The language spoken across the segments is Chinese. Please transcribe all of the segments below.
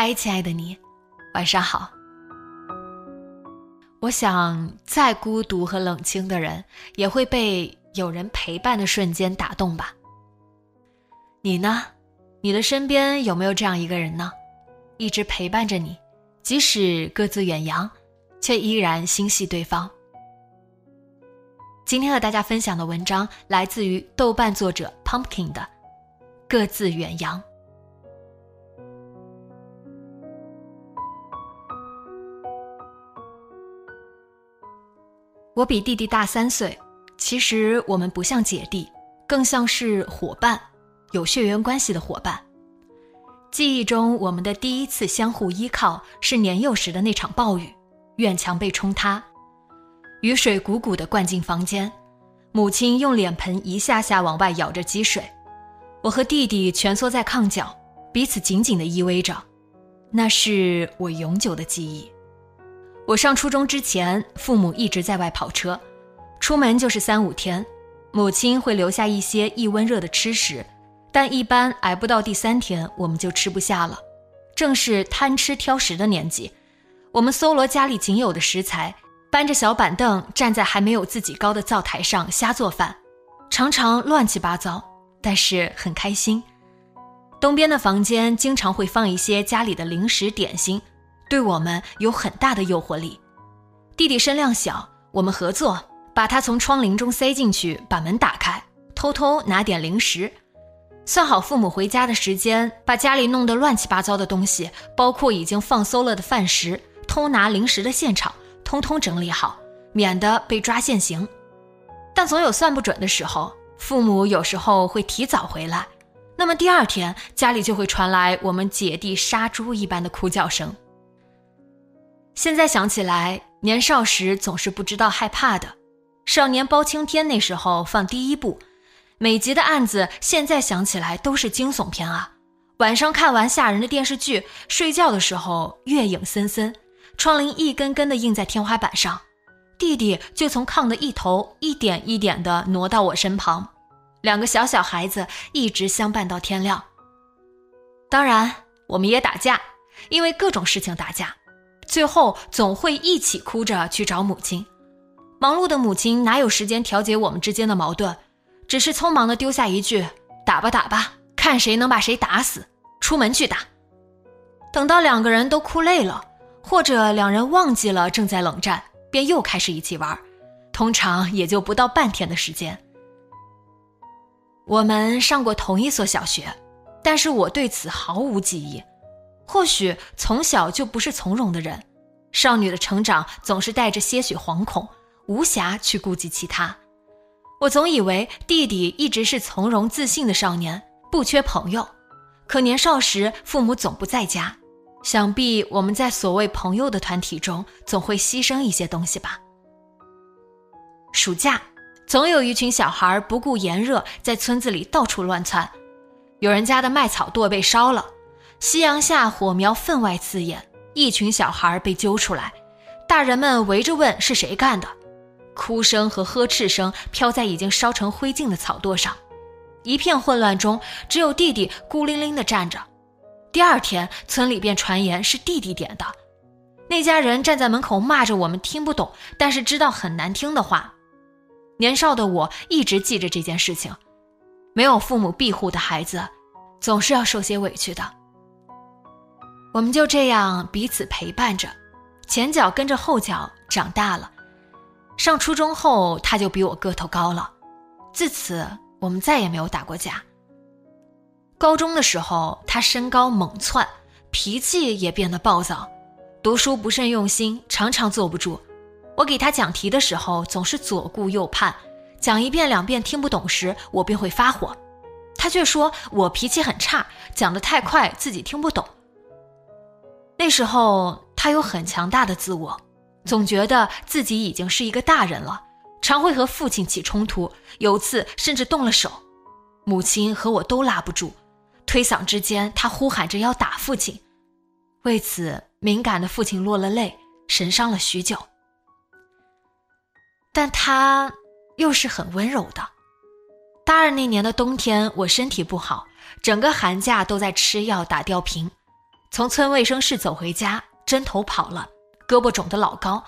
嗨，亲爱的你，晚上好。我想，再孤独和冷清的人，也会被有人陪伴的瞬间打动吧。你呢？你的身边有没有这样一个人呢？一直陪伴着你，即使各自远洋，却依然心系对方。今天和大家分享的文章来自于豆瓣作者 Pumpkin 的《各自远洋》。我比弟弟大三岁，其实我们不像姐弟，更像是伙伴，有血缘关系的伙伴。记忆中，我们的第一次相互依靠是年幼时的那场暴雨，院墙被冲塌，雨水汩汩地灌进房间，母亲用脸盆一下下往外舀着积水，我和弟弟蜷缩在炕角，彼此紧紧地依偎着，那是我永久的记忆。我上初中之前，父母一直在外跑车，出门就是三五天。母亲会留下一些易温热的吃食，但一般挨不到第三天，我们就吃不下了。正是贪吃挑食的年纪，我们搜罗家里仅有的食材，搬着小板凳站在还没有自己高的灶台上瞎做饭，常常乱七八糟，但是很开心。东边的房间经常会放一些家里的零食点心。对我们有很大的诱惑力。弟弟身量小，我们合作把他从窗棂中塞进去，把门打开，偷偷拿点零食，算好父母回家的时间，把家里弄得乱七八糟的东西，包括已经放馊了的饭食、偷拿零食的现场，通通整理好，免得被抓现行。但总有算不准的时候，父母有时候会提早回来，那么第二天家里就会传来我们姐弟杀猪一般的哭叫声。现在想起来，年少时总是不知道害怕的。少年包青天那时候放第一部，每集的案子现在想起来都是惊悚片啊。晚上看完吓人的电视剧，睡觉的时候月影森森，窗棂一根根的映在天花板上，弟弟就从炕的一头一点一点的挪到我身旁，两个小小孩子一直相伴到天亮。当然，我们也打架，因为各种事情打架。最后总会一起哭着去找母亲，忙碌的母亲哪有时间调解我们之间的矛盾，只是匆忙的丢下一句：“打吧打吧，看谁能把谁打死。”出门去打。等到两个人都哭累了，或者两人忘记了正在冷战，便又开始一起玩，通常也就不到半天的时间。我们上过同一所小学，但是我对此毫无记忆。或许从小就不是从容的人，少女的成长总是带着些许惶恐，无暇去顾及其他。我总以为弟弟一直是从容自信的少年，不缺朋友。可年少时父母总不在家，想必我们在所谓朋友的团体中，总会牺牲一些东西吧。暑假，总有一群小孩不顾炎热，在村子里到处乱窜，有人家的麦草垛被烧了。夕阳下，火苗分外刺眼。一群小孩被揪出来，大人们围着问是谁干的，哭声和呵斥声飘在已经烧成灰烬的草垛上。一片混乱中，只有弟弟孤零零地站着。第二天，村里便传言是弟弟点的。那家人站在门口骂着我们听不懂，但是知道很难听的话。年少的我一直记着这件事情。没有父母庇护的孩子，总是要受些委屈的。我们就这样彼此陪伴着，前脚跟着后脚长大了。上初中后，他就比我个头高了。自此，我们再也没有打过架。高中的时候，他身高猛窜，脾气也变得暴躁，读书不甚用心，常常坐不住。我给他讲题的时候，总是左顾右盼，讲一遍两遍听不懂时，我便会发火。他却说我脾气很差，讲得太快，自己听不懂。那时候他有很强大的自我，总觉得自己已经是一个大人了，常会和父亲起冲突，有次甚至动了手，母亲和我都拉不住，推搡之间，他呼喊着要打父亲，为此敏感的父亲落了泪，神伤了许久。但他又是很温柔的。大二那年的冬天，我身体不好，整个寒假都在吃药打吊瓶。从村卫生室走回家，针头跑了，胳膊肿得老高，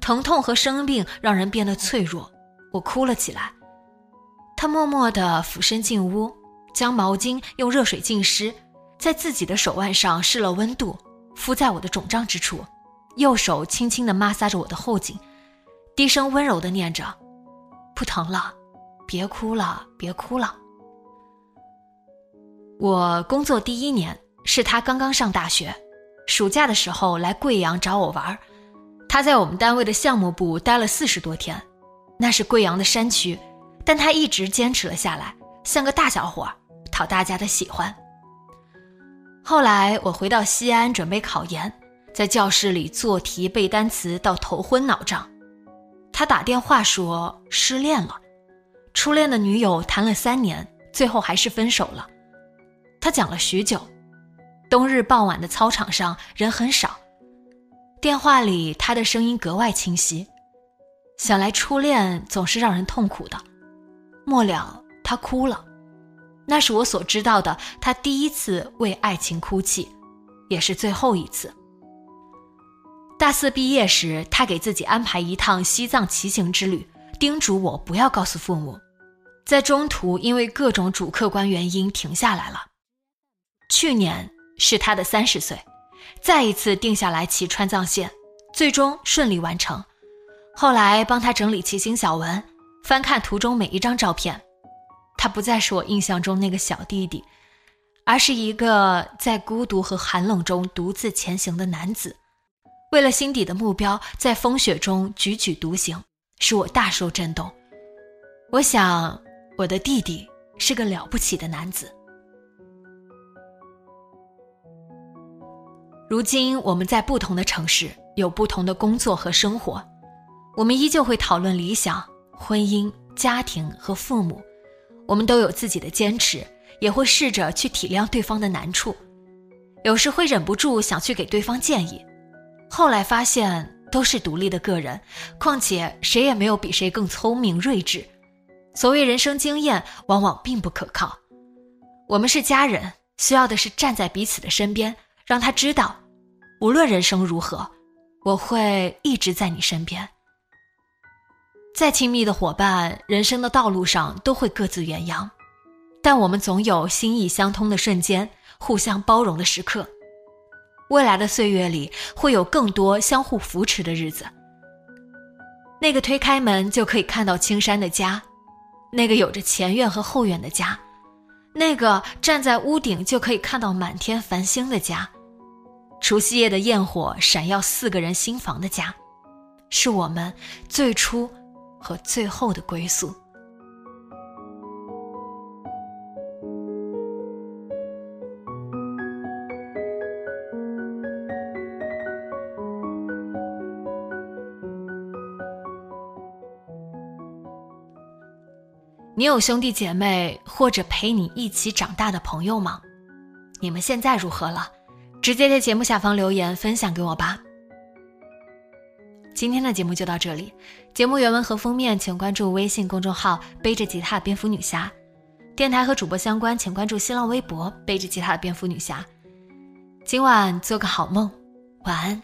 疼痛和生病让人变得脆弱。我哭了起来。他默默地俯身进屋，将毛巾用热水浸湿，在自己的手腕上试了温度，敷在我的肿胀之处，右手轻轻地摩挲着我的后颈，低声温柔地念着：“不疼了。”别哭了，别哭了。我工作第一年是他刚刚上大学，暑假的时候来贵阳找我玩他在我们单位的项目部待了四十多天，那是贵阳的山区，但他一直坚持了下来，像个大小伙，讨大家的喜欢。后来我回到西安准备考研，在教室里做题背单词到头昏脑胀，他打电话说失恋了。初恋的女友谈了三年，最后还是分手了。他讲了许久。冬日傍晚的操场上人很少，电话里他的声音格外清晰。想来初恋总是让人痛苦的。末了，他哭了，那是我所知道的他第一次为爱情哭泣，也是最后一次。大四毕业时，他给自己安排一趟西藏骑行之旅，叮嘱我不要告诉父母。在中途因为各种主客观原因停下来了。去年是他的三十岁，再一次定下来骑川藏线，最终顺利完成。后来帮他整理骑行小文，翻看图中每一张照片，他不再是我印象中那个小弟弟，而是一个在孤独和寒冷中独自前行的男子，为了心底的目标，在风雪中踽踽独行，使我大受震动。我想。我的弟弟是个了不起的男子。如今我们在不同的城市，有不同的工作和生活，我们依旧会讨论理想、婚姻、家庭和父母。我们都有自己的坚持，也会试着去体谅对方的难处，有时会忍不住想去给对方建议，后来发现都是独立的个人，况且谁也没有比谁更聪明睿智。所谓人生经验，往往并不可靠。我们是家人，需要的是站在彼此的身边，让他知道，无论人生如何，我会一直在你身边。再亲密的伙伴，人生的道路上都会各自远扬，但我们总有心意相通的瞬间，互相包容的时刻。未来的岁月里，会有更多相互扶持的日子。那个推开门就可以看到青山的家。那个有着前院和后院的家，那个站在屋顶就可以看到满天繁星的家，除夕夜的焰火闪耀四个人心房的家，是我们最初和最后的归宿。你有兄弟姐妹或者陪你一起长大的朋友吗？你们现在如何了？直接在节目下方留言分享给我吧。今天的节目就到这里，节目原文和封面请关注微信公众号“背着吉他的蝙蝠女侠”，电台和主播相关请关注新浪微博“背着吉他的蝙蝠女侠”。今晚做个好梦，晚安。